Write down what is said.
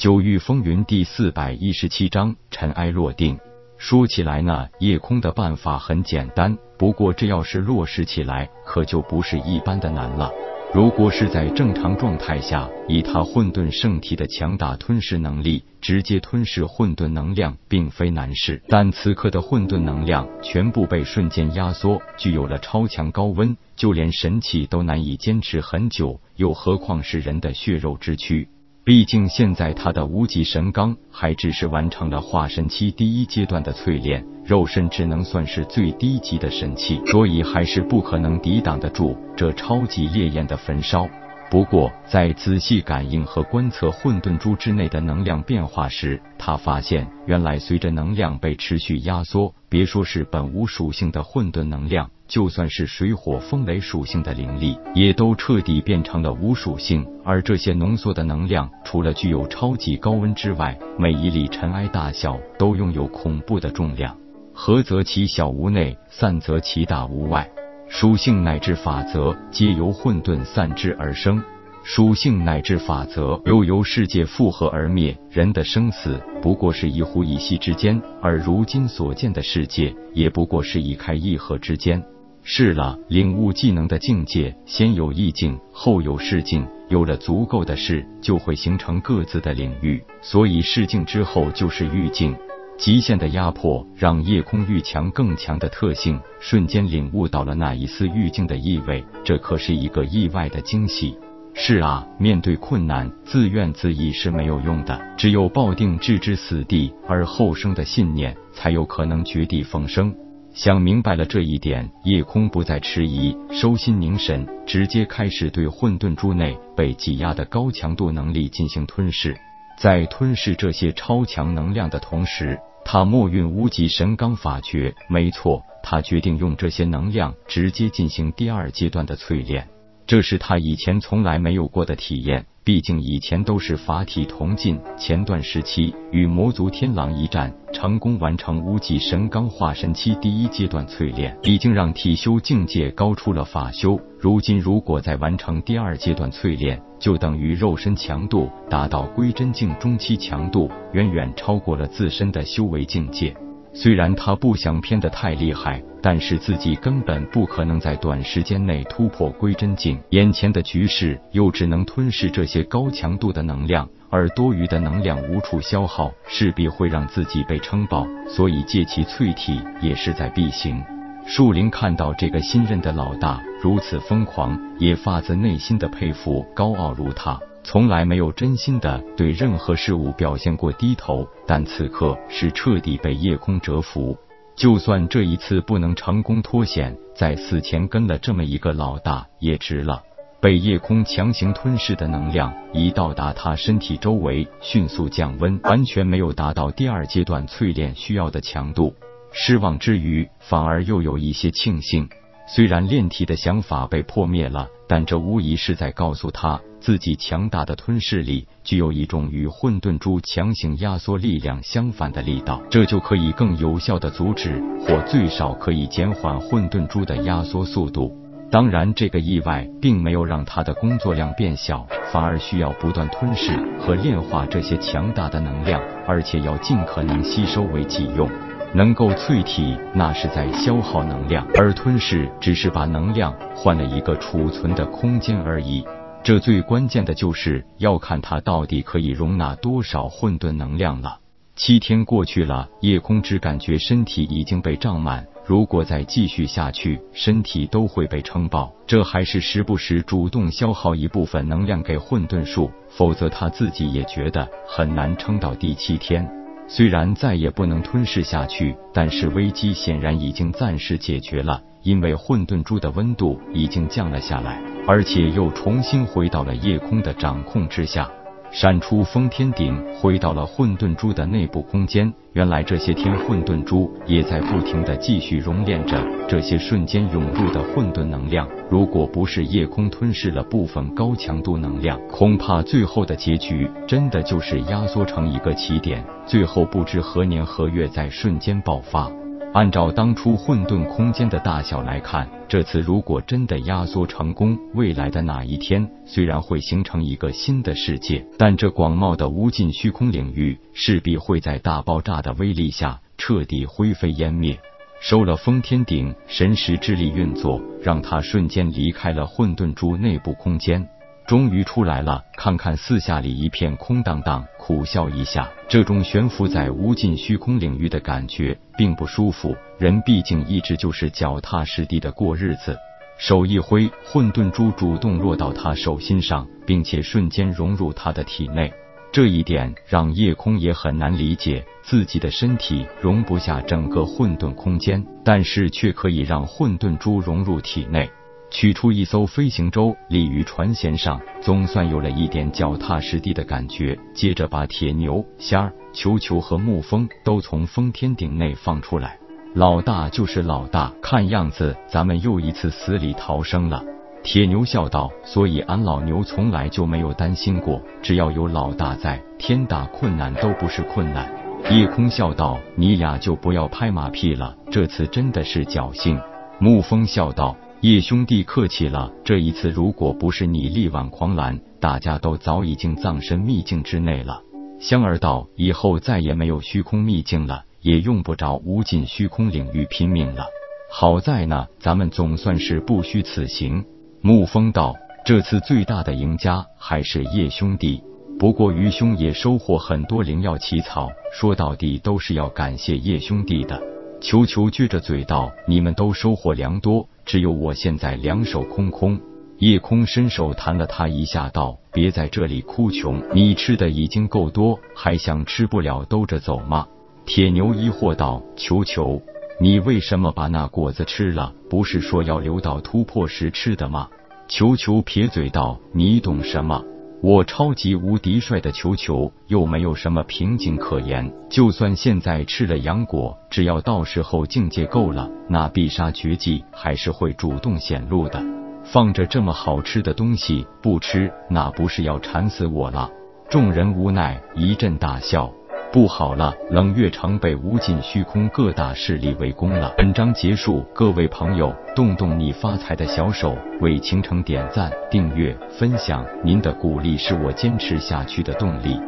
九域风云第四百一十七章尘埃落定。说起来呢，夜空的办法很简单，不过这要是落实起来，可就不是一般的难了。如果是在正常状态下，以他混沌圣体的强大吞噬能力，直接吞噬混沌能量，并非难事。但此刻的混沌能量全部被瞬间压缩，具有了超强高温，就连神器都难以坚持很久，又何况是人的血肉之躯？毕竟现在他的无极神罡还只是完成了化神期第一阶段的淬炼，肉身只能算是最低级的神器，所以还是不可能抵挡得住这超级烈焰的焚烧。不过，在仔细感应和观测混沌珠之内的能量变化时，他发现，原来随着能量被持续压缩，别说是本无属性的混沌能量，就算是水火风雷属性的灵力，也都彻底变成了无属性。而这些浓缩的能量，除了具有超级高温之外，每一粒尘埃大小都拥有恐怖的重量。合则其小无内，散则其大无外。属性乃至法则，皆由混沌散之而生；属性乃至法则，又由世界复合而灭。人的生死不过是一呼一吸之间，而如今所见的世界，也不过是一开一合之间。是了，领悟技能的境界，先有意境，后有视境。有了足够的视，就会形成各自的领域。所以视境之后就是域境。极限的压迫让夜空愈强更强的特性瞬间领悟到了那一丝预境的意味，这可是一个意外的惊喜。是啊，面对困难，自怨自艾是没有用的，只有抱定置之死地而后生的信念，才有可能绝地逢生。想明白了这一点，夜空不再迟疑，收心凝神，直接开始对混沌珠内被挤压的高强度能力进行吞噬。在吞噬这些超强能量的同时，他默运无极神罡法诀，没错，他决定用这些能量直接进行第二阶段的淬炼，这是他以前从来没有过的体验。毕竟以前都是法体同进，前段时期与魔族天狼一战，成功完成无极神罡化神期第一阶段淬炼，已经让体修境界高出了法修。如今如果再完成第二阶段淬炼，就等于肉身强度达到归真境中期强度，远远超过了自身的修为境界。虽然他不想偏得太厉害，但是自己根本不可能在短时间内突破归真境。眼前的局势又只能吞噬这些高强度的能量，而多余的能量无处消耗，势必会让自己被撑爆。所以借其淬体也势在必行。树林看到这个新任的老大如此疯狂，也发自内心的佩服高傲如他。从来没有真心的对任何事物表现过低头，但此刻是彻底被夜空折服。就算这一次不能成功脱险，在死前跟了这么一个老大也值了。被夜空强行吞噬的能量已到达他身体周围，迅速降温，完全没有达到第二阶段淬炼需要的强度。失望之余，反而又有一些庆幸。虽然炼体的想法被破灭了，但这无疑是在告诉他。自己强大的吞噬力具有一种与混沌珠强行压缩力量相反的力道，这就可以更有效的阻止或最少可以减缓混沌珠的压缩速度。当然，这个意外并没有让他的工作量变小，反而需要不断吞噬和炼化这些强大的能量，而且要尽可能吸收为己用。能够淬体，那是在消耗能量，而吞噬只是把能量换了一个储存的空间而已。这最关键的就是要看它到底可以容纳多少混沌能量了。七天过去了，夜空只感觉身体已经被胀满，如果再继续下去，身体都会被撑爆。这还是时不时主动消耗一部分能量给混沌树，否则他自己也觉得很难撑到第七天。虽然再也不能吞噬下去，但是危机显然已经暂时解决了。因为混沌珠的温度已经降了下来，而且又重新回到了夜空的掌控之下。闪出封天顶，回到了混沌珠的内部空间。原来这些天混沌珠也在不停的继续熔炼着这些瞬间涌入的混沌能量。如果不是夜空吞噬了部分高强度能量，恐怕最后的结局真的就是压缩成一个起点，最后不知何年何月在瞬间爆发。按照当初混沌空间的大小来看，这次如果真的压缩成功，未来的哪一天虽然会形成一个新的世界，但这广袤的无尽虚空领域势必会在大爆炸的威力下彻底灰飞烟灭。收了封天顶神识之力运作，让他瞬间离开了混沌珠内部空间。终于出来了，看看四下里一片空荡荡，苦笑一下。这种悬浮在无尽虚空领域的感觉并不舒服。人毕竟一直就是脚踏实地的过日子。手一挥，混沌珠主动落到他手心上，并且瞬间融入他的体内。这一点让夜空也很难理解，自己的身体容不下整个混沌空间，但是却可以让混沌珠融入体内。取出一艘飞行舟，立于船舷上，总算有了一点脚踏实地的感觉。接着把铁牛、仙儿、球球和沐风都从封天顶内放出来。老大就是老大，看样子咱们又一次死里逃生了。铁牛笑道：“所以俺老牛从来就没有担心过，只要有老大在，天大困难都不是困难。”夜空笑道：“你俩就不要拍马屁了，这次真的是侥幸。”沐风笑道。叶兄弟客气了，这一次如果不是你力挽狂澜，大家都早已经葬身秘境之内了。香儿道：“以后再也没有虚空秘境了，也用不着无尽虚空领域拼命了。好在呢，咱们总算是不虚此行。”沐风道：“这次最大的赢家还是叶兄弟，不过余兄也收获很多灵药奇草，说到底都是要感谢叶兄弟的。”球球撅着嘴道：“你们都收获良多。”只有我现在两手空空。夜空伸手弹了他一下，道：“别在这里哭穷，你吃的已经够多，还想吃不了兜着走吗？”铁牛疑惑道：“球球，你为什么把那果子吃了？不是说要留到突破时吃的吗？”球球撇嘴道：“你懂什么？”我超级无敌帅的球球，又没有什么瓶颈可言。就算现在吃了杨果，只要到时候境界够了，那必杀绝技还是会主动显露的。放着这么好吃的东西不吃，那不是要馋死我了？众人无奈，一阵大笑。不好了，冷月城被无尽虚空各大势力围攻了。本章结束，各位朋友，动动你发财的小手，为倾城点赞、订阅、分享，您的鼓励是我坚持下去的动力。